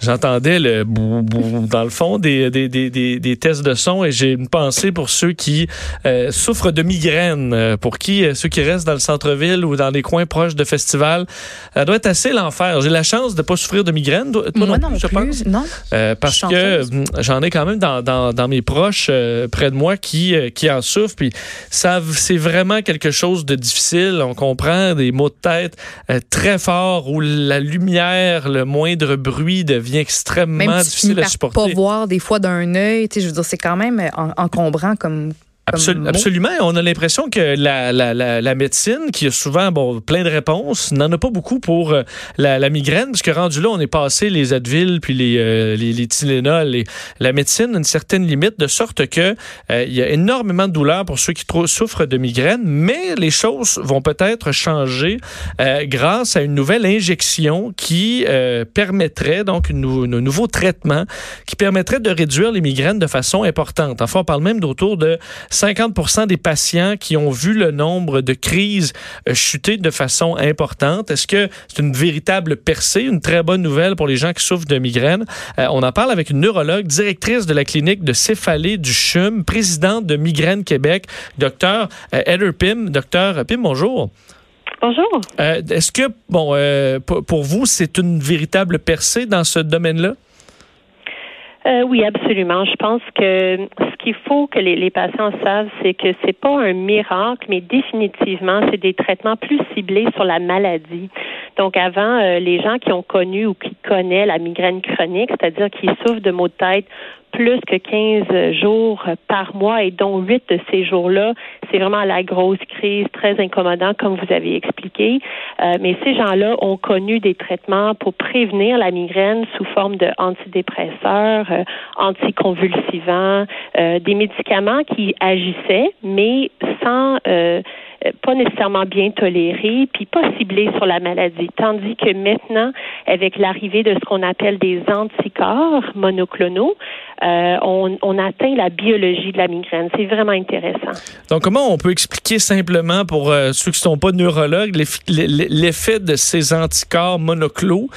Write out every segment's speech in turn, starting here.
J'entendais le bou, bou dans le fond des, des, des, des, tests de son et j'ai une pensée pour ceux qui euh, souffrent de migraines, euh, pour qui euh, ceux qui restent dans le centre-ville ou dans des coins proches de festivals, ça doit être assez l'enfer. J'ai la chance de pas souffrir de migraines, toi Moi non, plus, je pense. Non. parce que j'en ai quand même dans, dans, dans mes proches près de moi qui qui en souffrent puis ça c'est vraiment quelque chose de difficile. On comprend des maux de tête très forts où la lumière, le moindre bruit devient extrêmement difficile à supporter. Pas voir des fois d'un œil, je veux dire, c'est quand même encombrant comme absolument. On a l'impression que la, la, la, médecine, qui a souvent bon, plein de réponses, n'en a pas beaucoup pour euh, la, migraine, parce que rendu là, on est passé les Advil puis les, euh, les, les Tylenol. Et la médecine a une certaine limite, de sorte que euh, il y a énormément de douleurs pour ceux qui souffrent de migraine, mais les choses vont peut-être changer grâce à une nouvelle injection qui permettrait, donc, une, un nouveau traitement qui permettrait de réduire les migraines de façon importante. Enfin, on parle même d'autour de 50 des patients qui ont vu le nombre de crises euh, chuter de façon importante. Est-ce que c'est une véritable percée, une très bonne nouvelle pour les gens qui souffrent de migraines? Euh, on en parle avec une neurologue, directrice de la clinique de céphalée du CHUM, présidente de Migraine Québec, docteur euh, Heather Pim. Docteur Pim, bonjour. Bonjour. Est-ce que, bon, pour vous, c'est une véritable percée dans ce domaine-là? Euh, oui, absolument. Je pense que qu'il faut que les, les patients savent, c'est que c'est pas un miracle, mais définitivement, c'est des traitements plus ciblés sur la maladie. Donc, avant, euh, les gens qui ont connu ou qui connaissent la migraine chronique, c'est-à-dire qui souffrent de maux de tête plus que 15 jours par mois et dont 8 de ces jours-là, c'est vraiment la grosse crise, très incommodant, comme vous avez expliqué. Euh, mais ces gens-là ont connu des traitements pour prévenir la migraine sous forme de antidépresseurs, euh, anticonvulsivants, euh, des médicaments qui agissaient, mais sans euh, pas nécessairement bien toléré, puis pas ciblé sur la maladie. Tandis que maintenant, avec l'arrivée de ce qu'on appelle des anticorps monoclonaux, euh, on, atteint la biologie de la migraine. C'est vraiment intéressant. Donc, comment on peut expliquer simplement pour euh, ceux qui ne sont pas neurologues l'effet de ces anticorps monoclonaux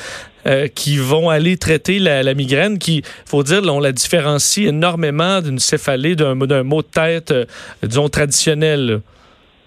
euh, qui vont aller traiter la, migraine, qui, faut dire, on la différencie énormément d'une céphalée, d'un mot de tête, disons, traditionnel.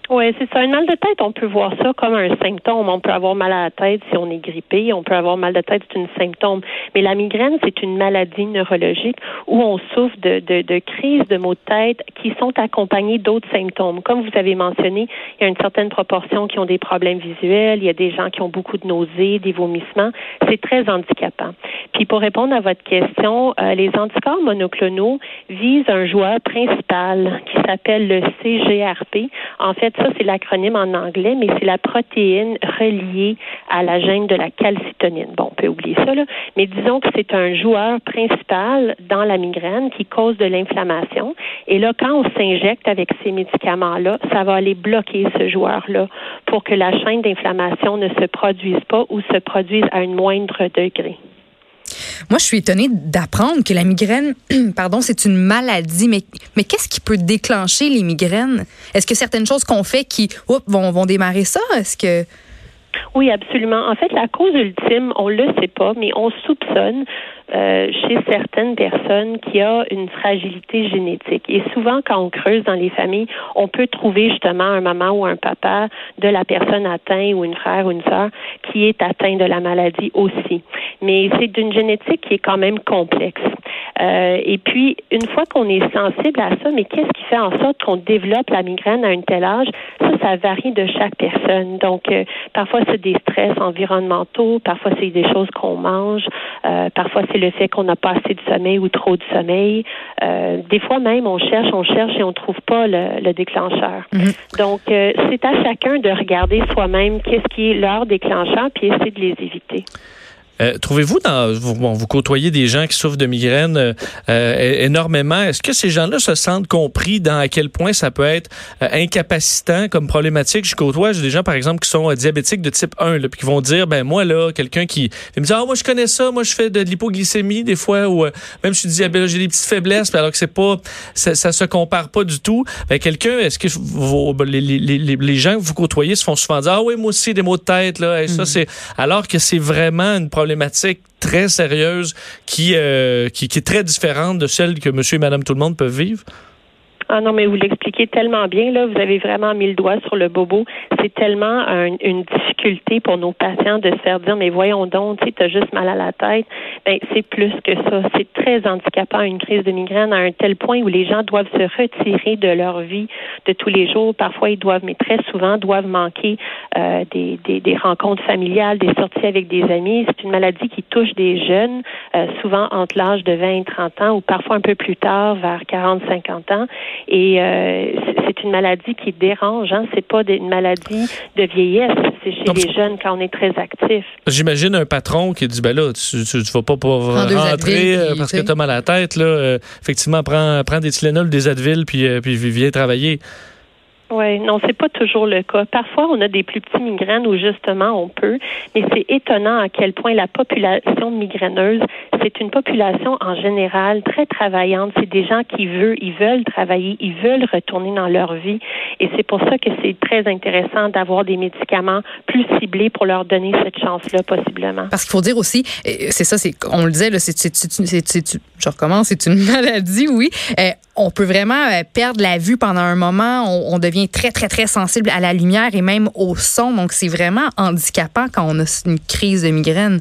Oui, c'est ça. Un mal de tête, on peut voir ça comme un symptôme. On peut avoir mal à la tête si on est grippé. On peut avoir mal de tête, c'est un symptôme. Mais la migraine, c'est une maladie neurologique où on souffre de, de, de crises de maux de tête qui sont accompagnées d'autres symptômes. Comme vous avez mentionné, il y a une certaine proportion qui ont des problèmes visuels. Il y a des gens qui ont beaucoup de nausées, des vomissements. C'est très handicapant. Puis pour répondre à votre question, euh, les anticorps monoclonaux visent un joueur principal qui s'appelle le CGRP. En fait, ça, c'est l'acronyme en anglais, mais c'est la protéine reliée à la gène de la calcitonine. Bon, on peut oublier ça, là. Mais disons que c'est un joueur principal dans la migraine qui cause de l'inflammation. Et là, quand on s'injecte avec ces médicaments-là, ça va aller bloquer ce joueur-là pour que la chaîne d'inflammation ne se produise pas ou se produise à un moindre degré. Moi, je suis étonnée d'apprendre que la migraine, pardon, c'est une maladie. Mais, qu'est-ce qui peut déclencher les migraines? Est-ce que certaines choses qu'on fait qui vont, vont démarrer ça? Est-ce que. Oui, absolument. En fait, la cause ultime, on le sait pas, mais on soupçonne euh, chez certaines personnes qui a une fragilité génétique. Et souvent, quand on creuse dans les familles, on peut trouver justement un maman ou un papa de la personne atteinte ou une frère ou une sœur qui est atteint de la maladie aussi. Mais c'est d'une génétique qui est quand même complexe. Euh, et puis, une fois qu'on est sensible à ça, mais qu'est-ce qui fait en sorte qu'on développe la migraine à un tel âge? Ça, ça varie de chaque personne. Donc, euh, parfois, c'est des stress environnementaux, parfois, c'est des choses qu'on mange, euh, parfois, c'est le fait qu'on n'a pas assez de sommeil ou trop de sommeil. Euh, des fois même, on cherche, on cherche et on trouve pas le, déclencheur. Mhm. Donc, euh, c'est à chacun de regarder soi-même qu'est-ce qui est leur déclencheur puis essayer de les éviter. Euh, trouvez-vous dans vous, bon, vous côtoyez des gens qui souffrent de migraines euh, euh, énormément. Est-ce que ces gens-là se sentent compris dans à quel point ça peut être incapacitant comme problématique? Je côtoie des gens par exemple qui sont diabétiques de type 1 là, puis qui vont dire ben moi là quelqu'un qui me dit ah moi je connais ça, moi je fais de, l'hypoglycémie des fois ou même je suis diabétique j'ai des petites faiblesses alors que c'est pas ça, ça, se compare pas du tout. Ben quelqu'un est-ce que vos, les, les, les, les, gens que vous côtoyez se font souvent dire ah oui moi aussi des maux de tête là et ça mm. c'est alors que c'est vraiment une problématique très sérieuse qui, euh, qui, qui est très différente de celle que monsieur et madame tout le monde peuvent vivre? Ah non, mais vous l'expliquez tellement bien, là. Vous avez vraiment mis le doigt sur le bobo. C'est tellement une difficulté pour nos patients de se faire dire, mais voyons donc, tu as juste mal à la tête. Ben, c'est plus que ça. C'est très handicapant, une crise de migraine, à un tel point où les gens doivent se retirer de leur vie de tous les jours. Parfois, ils doivent, mais très souvent, doivent manquer euh, des, des, des, rencontres familiales, des sorties avec des amis. C'est une maladie qui touche des jeunes, euh, souvent entre l'âge de 20 et 30 ans, ou parfois un peu plus tard, vers 40-50 ans. Et euh, c'est une maladie qui dérange. Hein? C'est pas une maladie de vieillesse. C'est chez les jeunes quand on est très actif. J'imagine un patron qui dit ben là, tu, tu, vas pas pouvoir rentrer euh, parce que tu as mal à la tête. Là, euh, effectivement, prends, prends des Tylenol, des Advil, puis, puis viens travailler. Oui, non, c'est pas toujours le cas. Parfois, on a des plus petits migraines où justement on peut, mais c'est étonnant à quel point la population migraineuse, c'est une population en général très travaillante. C'est des gens qui veulent, ils veulent travailler, ils veulent retourner dans leur vie, et c'est pour ça que c'est très intéressant d'avoir des médicaments plus ciblés pour leur donner cette chance-là possiblement. Parce qu'il faut dire aussi, c'est ça, on le disait, c'est, je recommence, c'est une maladie, oui. Euh, on peut vraiment euh, perdre la vue pendant un moment. On, devient très, très, très sensible à la lumière et même au son. Donc, c'est vraiment handicapant quand on a une crise de migraine.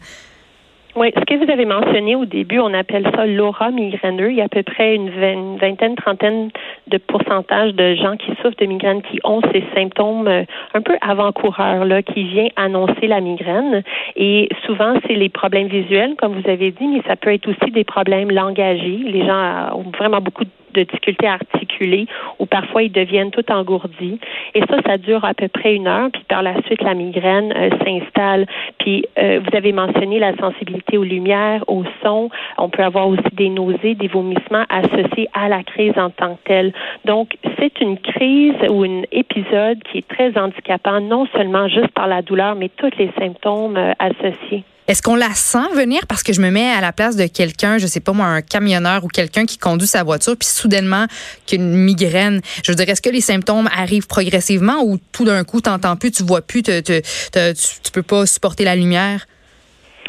Oui, ce que vous avez mentionné au début, on appelle ça l'aura migraineux. Il y a à peu près une vingtaine, trentaine de pourcentage de gens qui souffrent de migraine qui ont ces symptômes euh, un peu avant-coureurs, là, qui vient annoncer la migraine. Et souvent, c'est les problèmes visuels, comme vous avez dit, mais ça peut être aussi des problèmes langagés. Les gens ont vraiment beaucoup de de difficultés à articuler ou parfois ils deviennent tout engourdis. Et ça, ça dure à peu près une heure, puis par la suite, la migraine euh, s'installe. Puis euh, vous avez mentionné la sensibilité aux lumières, au son. On peut avoir aussi des nausées, des vomissements associés à la crise en tant que telle. Donc, c'est une crise ou un épisode qui est très handicapant, non seulement juste par la douleur, mais tous les symptômes euh, associés. Est-ce qu'on la sent venir? Parce que je me mets à la place de quelqu'un, je sais pas moi, un camionneur ou quelqu'un qui conduit sa voiture, puis soudainement qu'une migraine. Je veux dire, est-ce que les symptômes arrivent progressivement ou tout d'un coup, t'entends plus, tu vois plus, tu, tu peux pas supporter la lumière?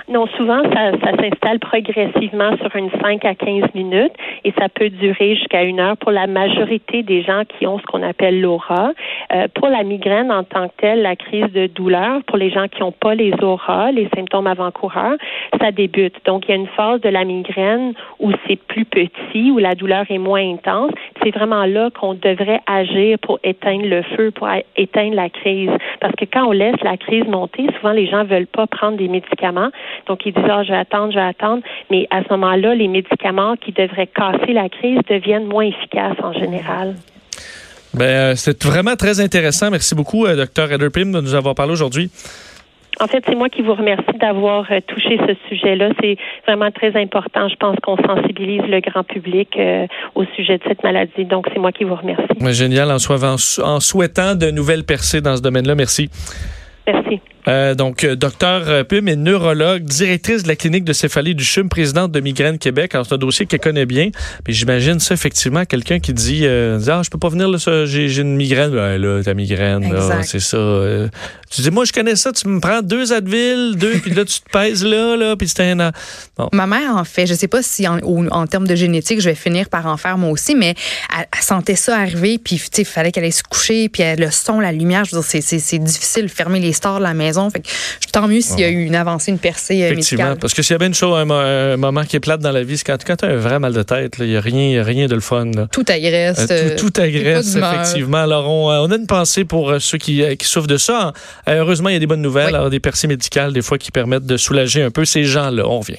Non, souvent, ça, ça s'installe progressivement sur une 5 à 15 minutes et ça peut durer jusqu'à une heure pour la majorité des gens qui ont ce qu'on appelle l'aura. Euh, pour la migraine en tant que telle, la crise de douleur, pour les gens qui n'ont pas les auras, les symptômes avant-coureurs, ça débute. Donc, il y a une phase de la migraine où c'est plus petit, où la douleur est moins intense. C'est vraiment là qu'on devrait agir pour éteindre le feu, pour éteindre la crise. Parce que quand on laisse la crise monter, souvent les gens veulent pas prendre des médicaments donc, ils disent, ah, je vais attendre, je vais attendre. Mais à ce moment-là, les médicaments qui devraient casser la crise deviennent moins efficaces en général. Ben, euh, c'est vraiment très intéressant. Merci beaucoup, euh, Dr. Ederpim, de nous avoir parlé aujourd'hui. En fait, c'est moi qui vous remercie d'avoir euh, touché ce sujet-là. C'est vraiment très important. Je pense qu'on sensibilise le grand public au sujet de cette maladie. Donc, c'est moi qui vous remercie. Génial, en, en souhaitant de nouvelles percées dans ce domaine-là. Merci. Merci. Euh, donc, euh, docteur euh, Pum est neurologue, directrice de la clinique de céphalie du CHUM, présidente de Migraine Québec. c'est un dossier qu'elle connaît bien. Puis j'imagine ça, effectivement, quelqu'un qui dit, Ah, je peux pas venir, là, j'ai une migraine. Ben, là, ta migraine, c'est ça. tu dis, moi, je connais ça, tu me prends deux Advil, deux, puis là, tu te pèses là, là, puis c'est un... Bon. Ma mère en fait. Je sais pas si, en, en, termes de génétique, je vais finir par en faire moi aussi, mais elle, sentait ça arriver, puis, tu sais, il fallait qu'elle aille se coucher, puis le son, la lumière, je veux dire, c'est difficile de fermer les stores de la maison fait tant mieux s'il y a eu une avancée, une percée euh, Effectivement, parce que s'il y a bien une chose, un, moment qui est plate dans la vie, c'est quand, tu as un vrai mal de tête, il n'y a rien, rien de le fun. Tout agresse. Euh, tout, tout agresse, effectivement. Alors, euh, on, a une pensée pour ceux qui, qui souffrent de ça. heureusement, il y a des bonnes nouvelles, alors, des percées médicales, des fois, qui permettent de soulager un peu ces gens-là. On revient.